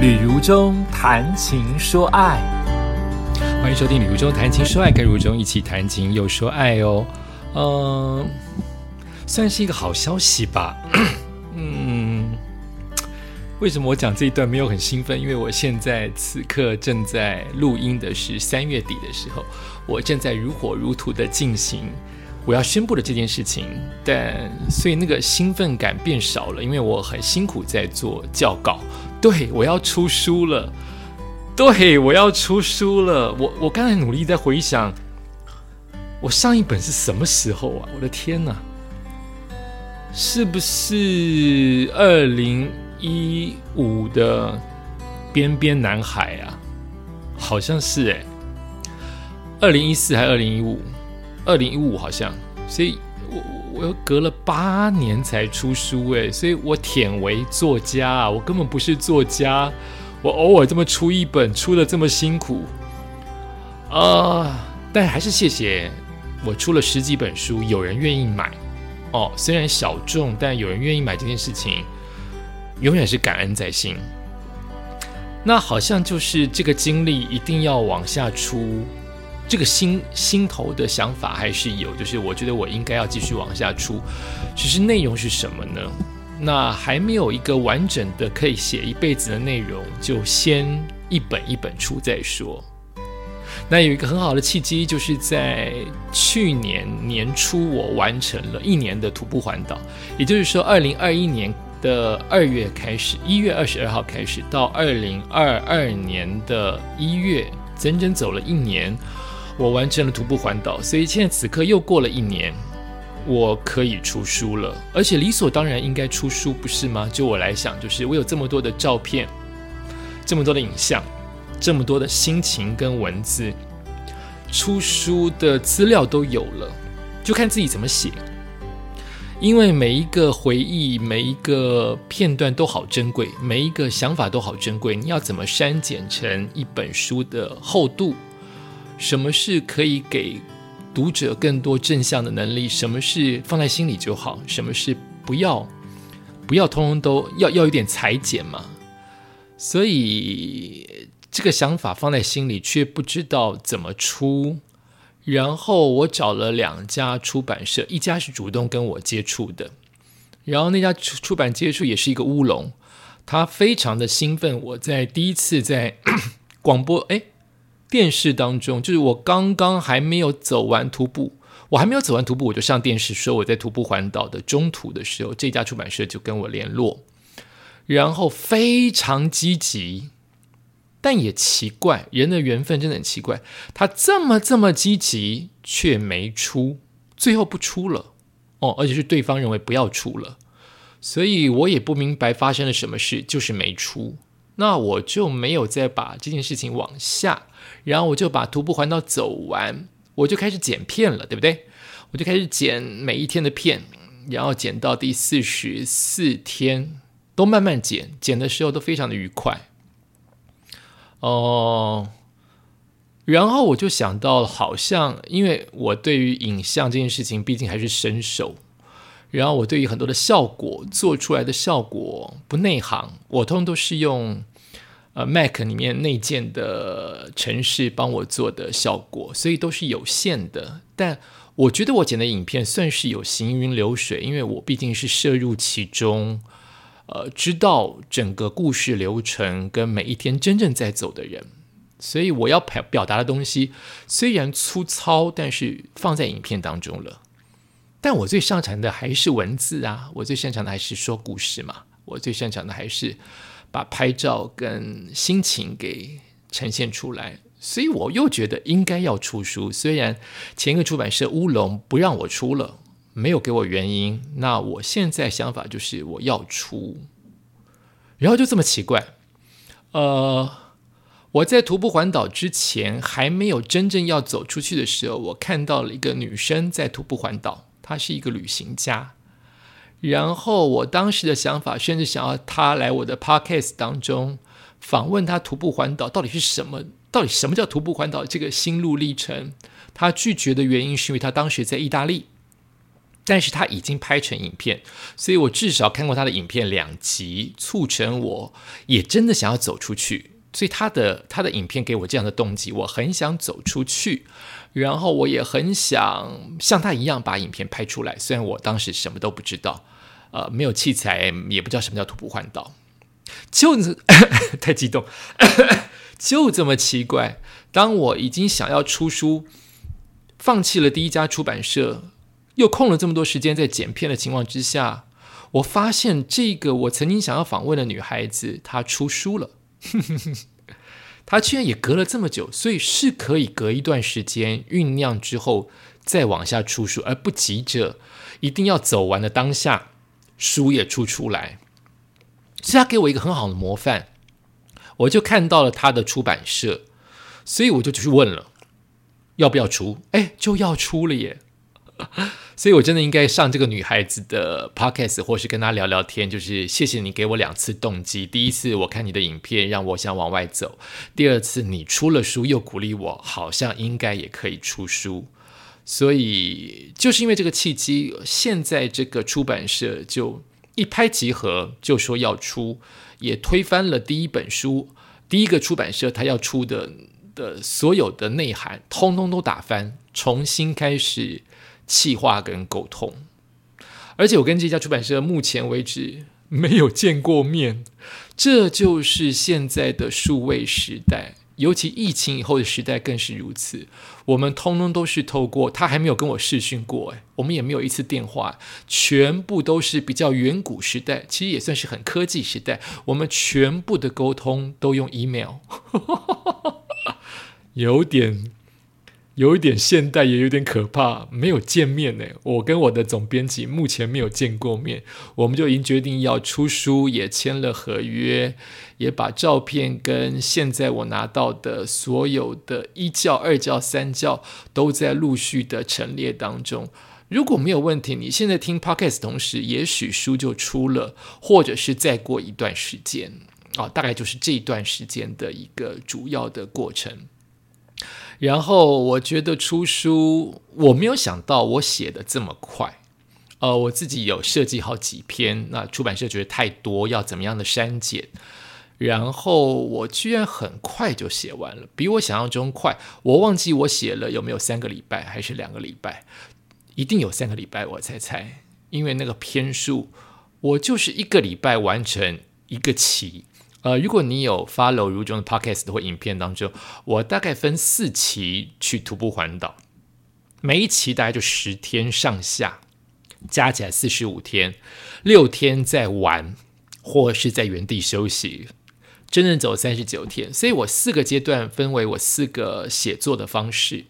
旅如中谈情说爱，欢迎收听《旅如中谈情说爱》，跟如中一起谈情又说爱哦。嗯，算是一个好消息吧。嗯，为什么我讲这一段没有很兴奋？因为我现在此刻正在录音的是三月底的时候，我正在如火如荼的进行我要宣布的这件事情，但所以那个兴奋感变少了，因为我很辛苦在做教稿。对，我要出书了。对，我要出书了。我我刚才努力在回想，我上一本是什么时候啊？我的天哪，是不是二零一五的边边男孩啊？好像是哎，二零一四还是二零一五？二零一五好像，所以。我我我又隔了八年才出书诶，所以我舔为作家啊！我根本不是作家，我偶尔这么出一本，出的这么辛苦啊！但还是谢谢我出了十几本书，有人愿意买哦。虽然小众，但有人愿意买这件事情，永远是感恩在心。那好像就是这个经历一定要往下出。这个心心头的想法还是有，就是我觉得我应该要继续往下出，只是内容是什么呢？那还没有一个完整的可以写一辈子的内容，就先一本一本出再说。那有一个很好的契机，就是在去年年初，我完成了一年的徒步环岛，也就是说，二零二一年的二月开始，一月二十二号开始，到二零二二年的一月，整整走了一年。我完成了徒步环岛，所以现在此刻又过了一年，我可以出书了，而且理所当然应该出书，不是吗？就我来想，就是我有这么多的照片，这么多的影像，这么多的心情跟文字，出书的资料都有了，就看自己怎么写。因为每一个回忆，每一个片段都好珍贵，每一个想法都好珍贵，你要怎么删减成一本书的厚度？什么是可以给读者更多正向的能力？什么是放在心里就好？什么是不要不要通通都要要有点裁剪嘛？所以这个想法放在心里，却不知道怎么出。然后我找了两家出版社，一家是主动跟我接触的，然后那家出出版接触也是一个乌龙，他非常的兴奋。我在第一次在 广播，哎。电视当中，就是我刚刚还没有走完徒步，我还没有走完徒步，我就上电视说我在徒步环岛的中途的时候，这家出版社就跟我联络，然后非常积极，但也奇怪，人的缘分真的很奇怪，他这么这么积极却没出，最后不出了哦，而且是对方认为不要出了，所以我也不明白发生了什么事，就是没出。那我就没有再把这件事情往下，然后我就把徒步环岛走完，我就开始剪片了，对不对？我就开始剪每一天的片，然后剪到第四十四天，都慢慢剪，剪的时候都非常的愉快。哦，然后我就想到，好像因为我对于影像这件事情，毕竟还是生手。然后我对于很多的效果做出来的效果不内行，我通常都是用呃 Mac 里面内建的程式帮我做的效果，所以都是有限的。但我觉得我剪的影片算是有行云流水，因为我毕竟是摄入其中，呃，知道整个故事流程跟每一天真正在走的人，所以我要表表达的东西虽然粗糙，但是放在影片当中了。但我最擅长的还是文字啊，我最擅长的还是说故事嘛，我最擅长的还是把拍照跟心情给呈现出来，所以我又觉得应该要出书。虽然前一个出版社乌龙不让我出了，没有给我原因，那我现在想法就是我要出。然后就这么奇怪，呃，我在徒步环岛之前还没有真正要走出去的时候，我看到了一个女生在徒步环岛。他是一个旅行家，然后我当时的想法，甚至想要他来我的 podcast 当中访问他徒步环岛到底是什么？到底什么叫徒步环岛这个心路历程？他拒绝的原因是因为他当时在意大利，但是他已经拍成影片，所以我至少看过他的影片两集，促成我也真的想要走出去。所以他的他的影片给我这样的动机，我很想走出去，然后我也很想像他一样把影片拍出来。虽然我当时什么都不知道，呃，没有器材，也不知道什么叫徒步环岛，就太激动，就这么奇怪。当我已经想要出书，放弃了第一家出版社。又空了这么多时间在剪片的情况之下，我发现这个我曾经想要访问的女孩子，她出书了。哼哼哼，他居然也隔了这么久，所以是可以隔一段时间酝酿之后再往下出书，而不急着一定要走完的当下书也出出来。是他给我一个很好的模范，我就看到了他的出版社，所以我就去问了要不要出，哎，就要出了耶。所以，我真的应该上这个女孩子的 podcast，或是跟她聊聊天。就是谢谢你给我两次动机：第一次我看你的影片，让我想往外走；第二次你出了书，又鼓励我，好像应该也可以出书。所以，就是因为这个契机，现在这个出版社就一拍即合，就说要出，也推翻了第一本书，第一个出版社他要出的的所有的内涵，通通都打翻，重新开始。气划跟沟通，而且我跟这家出版社目前为止没有见过面，这就是现在的数位时代，尤其疫情以后的时代更是如此。我们通通都是透过他还没有跟我视讯过，哎，我们也没有一次电话，全部都是比较远古时代，其实也算是很科技时代。我们全部的沟通都用 email，有点。有一点现代，也有点可怕。没有见面呢，我跟我的总编辑目前没有见过面，我们就已经决定要出书，也签了合约，也把照片跟现在我拿到的所有的一教、二教、三教都在陆续的陈列当中。如果没有问题，你现在听 podcast 同时，也许书就出了，或者是再过一段时间啊，大概就是这一段时间的一个主要的过程。然后我觉得出书，我没有想到我写的这么快。呃，我自己有设计好几篇，那出版社觉得太多，要怎么样的删减。然后我居然很快就写完了，比我想象中快。我忘记我写了有没有三个礼拜，还是两个礼拜？一定有三个礼拜，我猜猜，因为那个篇数，我就是一个礼拜完成一个期。呃，如果你有 follow 如中的 podcast 或影片当中，我大概分四期去徒步环岛，每一期大概就十天上下，加起来四十五天，六天在玩或是在原地休息，真正走三十九天。所以我四个阶段分为我四个写作的方式。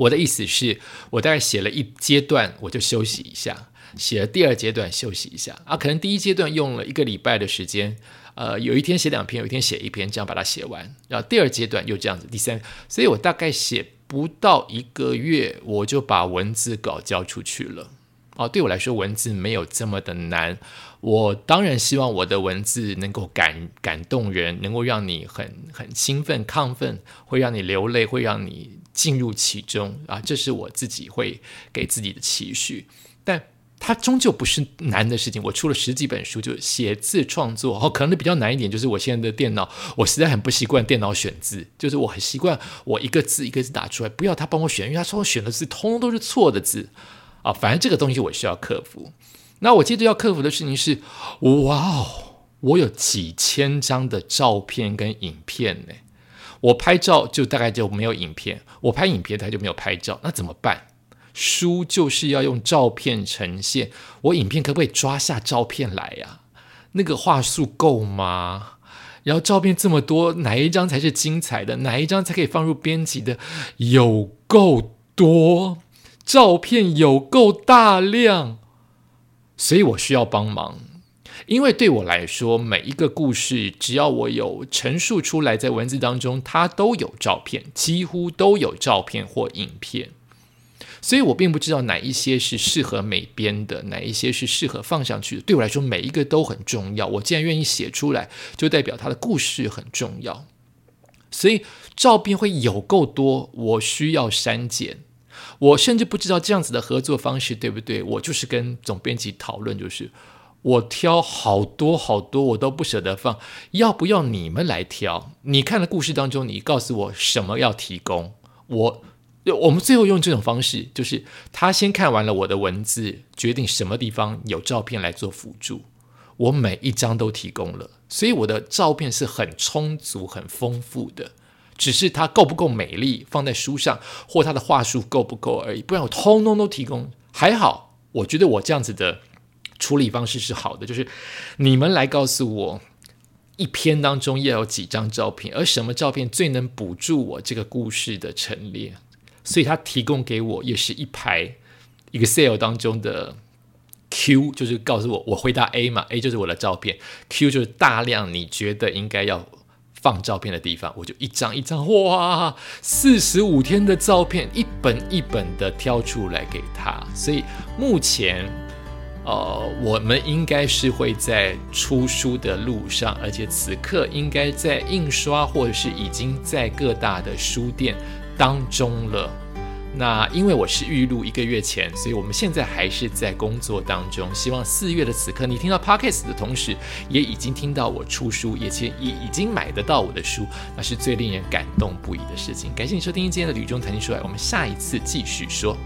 我的意思是我大概写了一阶段，我就休息一下；写了第二阶段休息一下啊，可能第一阶段用了一个礼拜的时间。呃，有一天写两篇，有一天写一篇，这样把它写完。然后第二阶段又这样子，第三，所以我大概写不到一个月，我就把文字稿交出去了。哦，对我来说，文字没有这么的难。我当然希望我的文字能够感感动人，能够让你很很兴奋、亢奋，会让你流泪，会让你进入其中啊。这是我自己会给自己的期许，但。它终究不是难的事情。我出了十几本书，就写字创作，哦，可能比较难一点，就是我现在的电脑，我实在很不习惯电脑选字，就是我很习惯我一个字一个字打出来，不要他帮我选，因为他说我选的字通通都是错的字啊。反正这个东西我需要克服。那我接着要克服的事情是，哇哦，我有几千张的照片跟影片呢。我拍照就大概就没有影片，我拍影片他就没有拍照，那怎么办？书就是要用照片呈现，我影片可不可以抓下照片来呀？那个画素够吗？然后照片这么多，哪一张才是精彩的？哪一张才可以放入编辑的？有够多，照片有够大量，所以我需要帮忙。因为对我来说，每一个故事，只要我有陈述出来，在文字当中，它都有照片，几乎都有照片或影片。所以我并不知道哪一些是适合美编的，哪一些是适合放上去的。对我来说，每一个都很重要。我既然愿意写出来，就代表它的故事很重要。所以照片会有够多，我需要删减。我甚至不知道这样子的合作方式对不对。我就是跟总编辑讨论，就是我挑好多好多，我都不舍得放，要不要你们来挑？你看的故事当中，你告诉我什么要提供，我我们最后用这种方式，就是他先看完了我的文字，决定什么地方有照片来做辅助。我每一张都提供了，所以我的照片是很充足、很丰富的。只是它够不够美丽，放在书上，或它的话术够不够而已。不然我通通都提供，还好，我觉得我这样子的处理方式是好的。就是你们来告诉我，一篇当中要有几张照片，而什么照片最能补助我这个故事的陈列。所以他提供给我也是一排 Excel 当中的 Q，就是告诉我，我回答 A 嘛，A 就是我的照片，Q 就是大量你觉得应该要。放照片的地方，我就一张一张，哇，四十五天的照片，一本一本的挑出来给他。所以目前，呃，我们应该是会在出书的路上，而且此刻应该在印刷或者是已经在各大的书店当中了。那因为我是预录一个月前，所以我们现在还是在工作当中。希望四月的此刻，你听到 podcast 的同时，也已经听到我出书，也且已已经买得到我的书，那是最令人感动不已的事情。感谢你收听今天的《旅中谈情说爱》，我们下一次继续说。